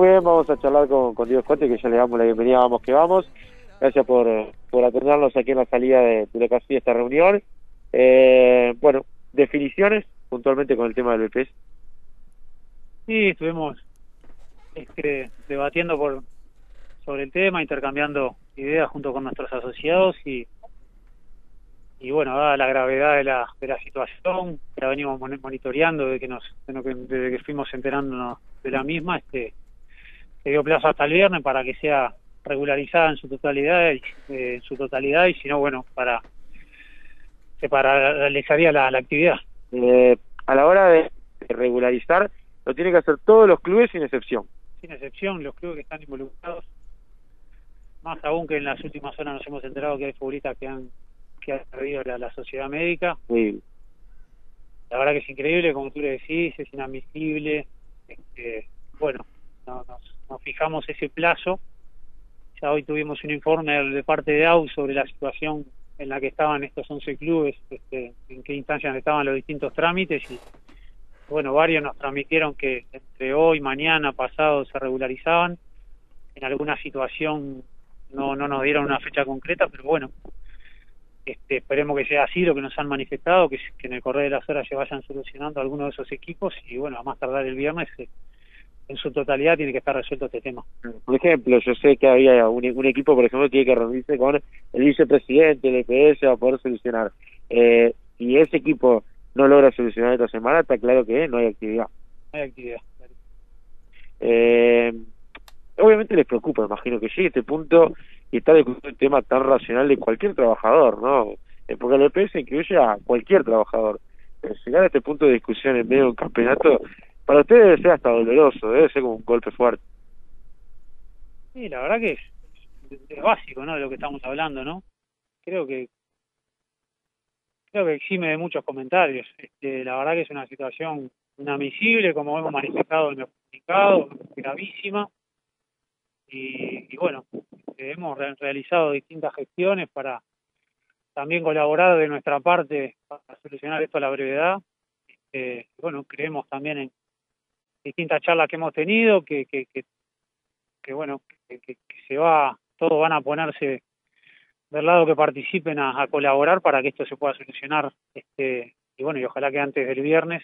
después vamos a charlar con, con Diego Scott, que ya le damos la bienvenida, vamos que vamos. Gracias por, por atendernos aquí en la salida de, de lo esta reunión. Eh, bueno, definiciones puntualmente con el tema del BPS. Sí, estuvimos este, debatiendo por sobre el tema, intercambiando ideas junto con nuestros asociados y y bueno, dada la gravedad de la, de la situación, la venimos monitoreando desde que nos desde que fuimos enterándonos de la misma, este se dio plazo hasta el viernes para que sea regularizada en su totalidad eh, en su totalidad y si no bueno para se paralizaría la, la actividad. Eh, a la hora de regularizar lo tienen que hacer todos los clubes sin excepción. Sin excepción los clubes que están involucrados más aún que en las últimas horas nos hemos enterado que hay futbolistas que han que ha perdido la, sociedad médica. Sí. la verdad que es increíble como tú le decís es inadmisible este, bueno nos, nos fijamos ese plazo ya hoy tuvimos un informe de parte de AU sobre la situación en la que estaban estos 11 clubes, este, en qué instancias estaban los distintos trámites y bueno, varios nos transmitieron que entre hoy, mañana, pasado se regularizaban. En alguna situación no, no nos dieron una fecha concreta, pero bueno, este, esperemos que sea así lo que nos han manifestado, que, en el correr de las horas se vayan solucionando algunos de esos equipos y bueno, a más tardar el viernes eh, en su totalidad tiene que estar resuelto este tema. Por ejemplo, yo sé que había un, equipo, por ejemplo, que tiene que reunirse con el vicepresidente, el EPS, a poder solucionar. Eh, si ese equipo no logra solucionar esta semana, está claro que no hay actividad. No hay actividad. Eh, obviamente les preocupa, imagino que llegue este punto y está discutiendo el tema tan racional de cualquier trabajador, ¿no? Eh, porque el EPS incluye a cualquier trabajador. Pero llegar a este punto de discusión en medio de un campeonato para ustedes debe hasta doloroso, debe ser como un golpe fuerte. Sí, la verdad que es, básico, ¿no? De lo que estamos hablando, ¿no? Creo que creo que exime de muchos comentarios. Este, la verdad que es una situación inadmisible, como hemos manifestado en el comunicado, gravísima. Y, y bueno, hemos realizado distintas gestiones para también colaborar de nuestra parte para solucionar esto a la brevedad. Este, bueno, creemos también en, distintas charlas que hemos tenido, que, que, que, bueno, que, se va, todos van a ponerse del lado que participen a, colaborar para que esto se pueda solucionar. este Y bueno, y ojalá que antes del viernes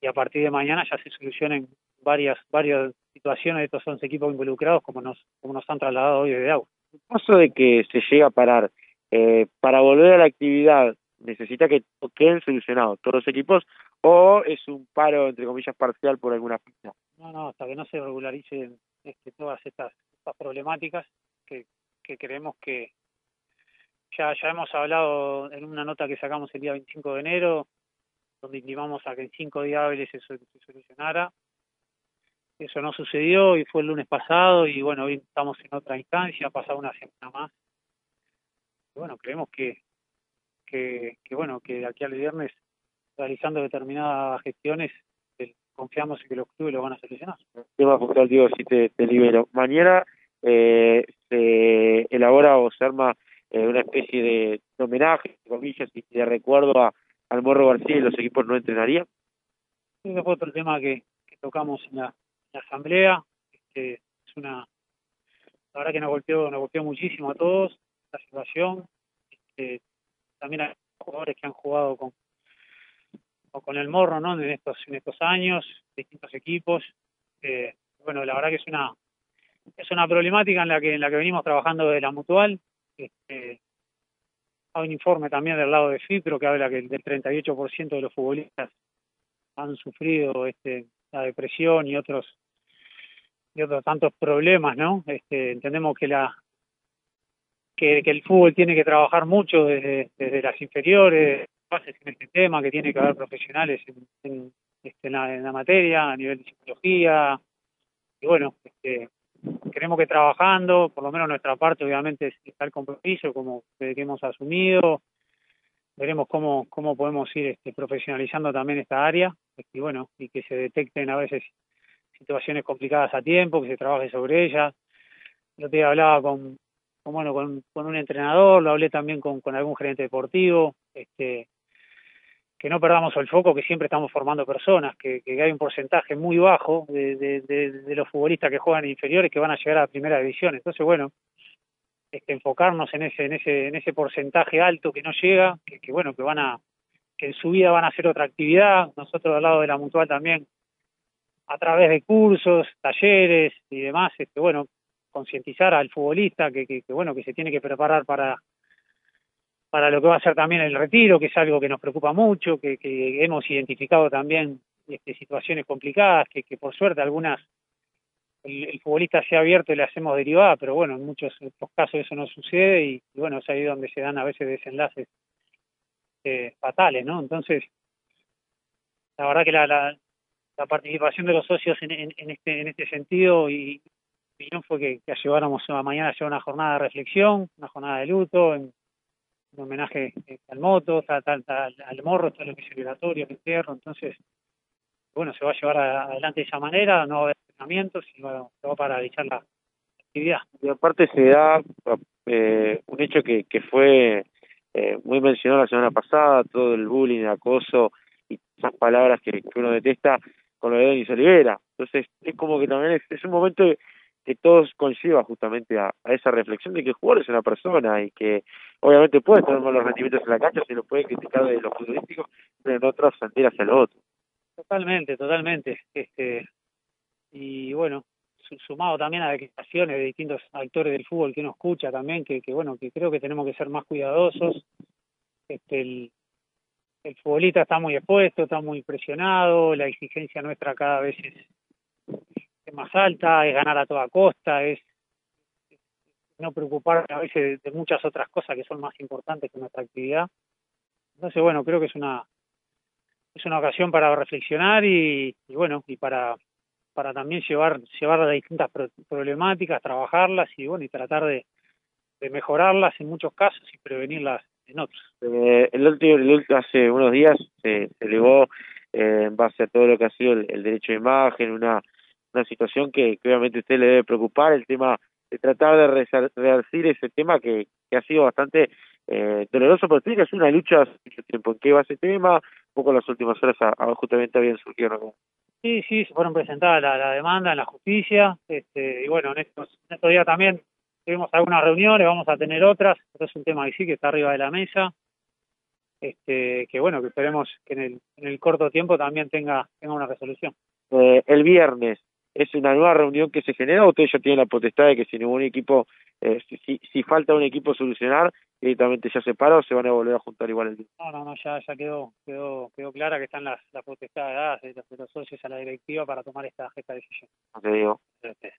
y a partir de mañana ya se solucionen varias varias situaciones de estos 11 equipos involucrados como nos como nos han trasladado hoy desde agua. En caso de que se llegue a parar, eh, para volver a la actividad, necesita que queden solucionados todos los equipos o es un paro, entre comillas, parcial por alguna fecha? No, no, hasta que no se regularicen este, todas estas, estas problemáticas que, que creemos que ya, ya hemos hablado en una nota que sacamos el día 25 de enero, donde intimamos a que en cinco días hábiles se, solucionara. Eso no sucedió y fue el lunes pasado y bueno, hoy estamos en otra instancia, ha pasado una semana más. Bueno, creemos que, que, que bueno, que de aquí al viernes realizando determinadas gestiones, eh, confiamos en que los clubes lo van a solucionar. Tema puntual, digo, si te, te libero. Mañana eh, se elabora o se arma eh, una especie de, homenaje, comillas, y de recuerdo a, al Morro García y los equipos no entrenarían. Ese fue otro tema que, que tocamos en la, asamblea. Este, es una, la verdad que nos golpeó, nos golpeó muchísimo a todos la situación. Este, también hay jugadores que han jugado con, con el morro, ¿no? En estos, en estos años, distintos equipos. Eh, bueno, la verdad que es una es una problemática en la que en la que venimos trabajando de la mutual. Este, hay un informe también del lado de FIPRO que habla que el del 38% de los futbolistas han sufrido este la depresión y otros y otros tantos problemas, ¿no? Este, entendemos que la que, el fútbol tiene que trabajar mucho desde, desde las inferiores, en este tema, que tiene que haber profesionales en, este, en, la, materia, a nivel de psicología. Y bueno, este, creemos que trabajando, por lo menos nuestra parte, obviamente, está el compromiso como que hemos asumido. Veremos cómo, cómo podemos ir este, profesionalizando también esta área y bueno, y que se detecten a veces situaciones complicadas a tiempo, que se trabaje sobre ellas. Yo te hablaba con, con bueno, con, un entrenador, lo hablé también con, con algún gerente deportivo, este, que no perdamos el foco, que siempre estamos formando personas, que, que hay un porcentaje muy bajo de, de, de, los futbolistas que juegan inferiores que van a llegar a la primera división. Entonces, bueno, este, enfocarnos en ese, en ese, en ese porcentaje alto que no llega, que, que bueno, que van a, que en su vida van a hacer otra actividad. Nosotros al lado de la mutual también, a través de cursos, talleres y demás, este, bueno, concientizar al futbolista que, que, que, bueno, que se tiene que preparar para para lo que va a ser también el retiro, que es algo que nos preocupa mucho, que, que hemos identificado también este, situaciones complicadas, que, que por suerte algunas el, futbolista se ha abierto y le hacemos derivada, pero bueno, en muchos otros casos eso no sucede y, y bueno, es ahí donde se dan a veces desenlaces eh, fatales, ¿no? Entonces, la verdad que la, la, la participación de los socios en, en, en, este en este sentido y, no fue que, que lleváramos a mañana a una jornada de reflexión, una jornada de luto, en, un homenaje eh, al moto, tal, al morro, todo lo que es violatorio, el entierro, entonces, bueno, se va a llevar adelante de esa manera, no va a haber entrenamientos y se va a paralizar la actividad. Y aparte se da eh, un hecho que, que fue eh, muy mencionado la semana pasada, todo el bullying, el acoso y esas palabras que, que uno detesta con lo de Denis Olivera. Entonces, es como que también es, es un momento que todos conlleva justamente a, esa reflexión de que el jugador es una persona y que obviamente puede tener malos rendimientos en la cancha, se lo puede criticar de lo futbolístico, pero no trascender hacia lo otro. Totalmente, totalmente. Este y bueno, sumado también a declaraciones de distintos actores del fútbol que uno escucha también, que, que bueno, que creo que tenemos que ser más cuidadosos. Este el, el futbolista está muy expuesto, está muy presionado, la exigencia nuestra cada vez es más alta, es ganar a toda costa, es no preocupar a veces de, muchas otras cosas que son más importantes que nuestra actividad. Entonces, bueno, creo que es una es una ocasión para reflexionar y, y bueno, y para para también llevar llevar las distintas pro problemáticas, trabajarlas y bueno, y tratar de, mejorarlas en muchos casos y prevenirlas en otros. Eh, el último, el, hace unos días se, se elevó eh, en base a todo lo que ha sido el derecho de imagen, una una situación que, que obviamente a usted le debe preocupar, el tema de tratar de resarcir ese tema que, que ha sido bastante eh, doloroso, pero tiene que es una lucha hace mucho tiempo. ¿En qué va ese tema? Un poco en las últimas horas a, a justamente habían surgido ¿no? Sí, sí, se fueron presentadas la, la demanda en la justicia, este, y bueno, en estos, en estos días también tuvimos algunas reuniones, vamos a tener otras, esto es un tema que sí que está arriba de la mesa, este, que bueno, que esperemos que en el, en el corto tiempo también tenga, tenga una resolución. Eh, el viernes, es una nueva reunión que se genera o usted ya tiene la potestad de que si ningún equipo, eh, si, si falta un equipo solucionar, directamente ya se para o se van a volver a juntar igual el día? No, no, no, ya, ya quedó, quedó, quedó clara que están las, las potestades dadas de, de los socios a la directiva para tomar esta, esta decisión. No te digo. Este,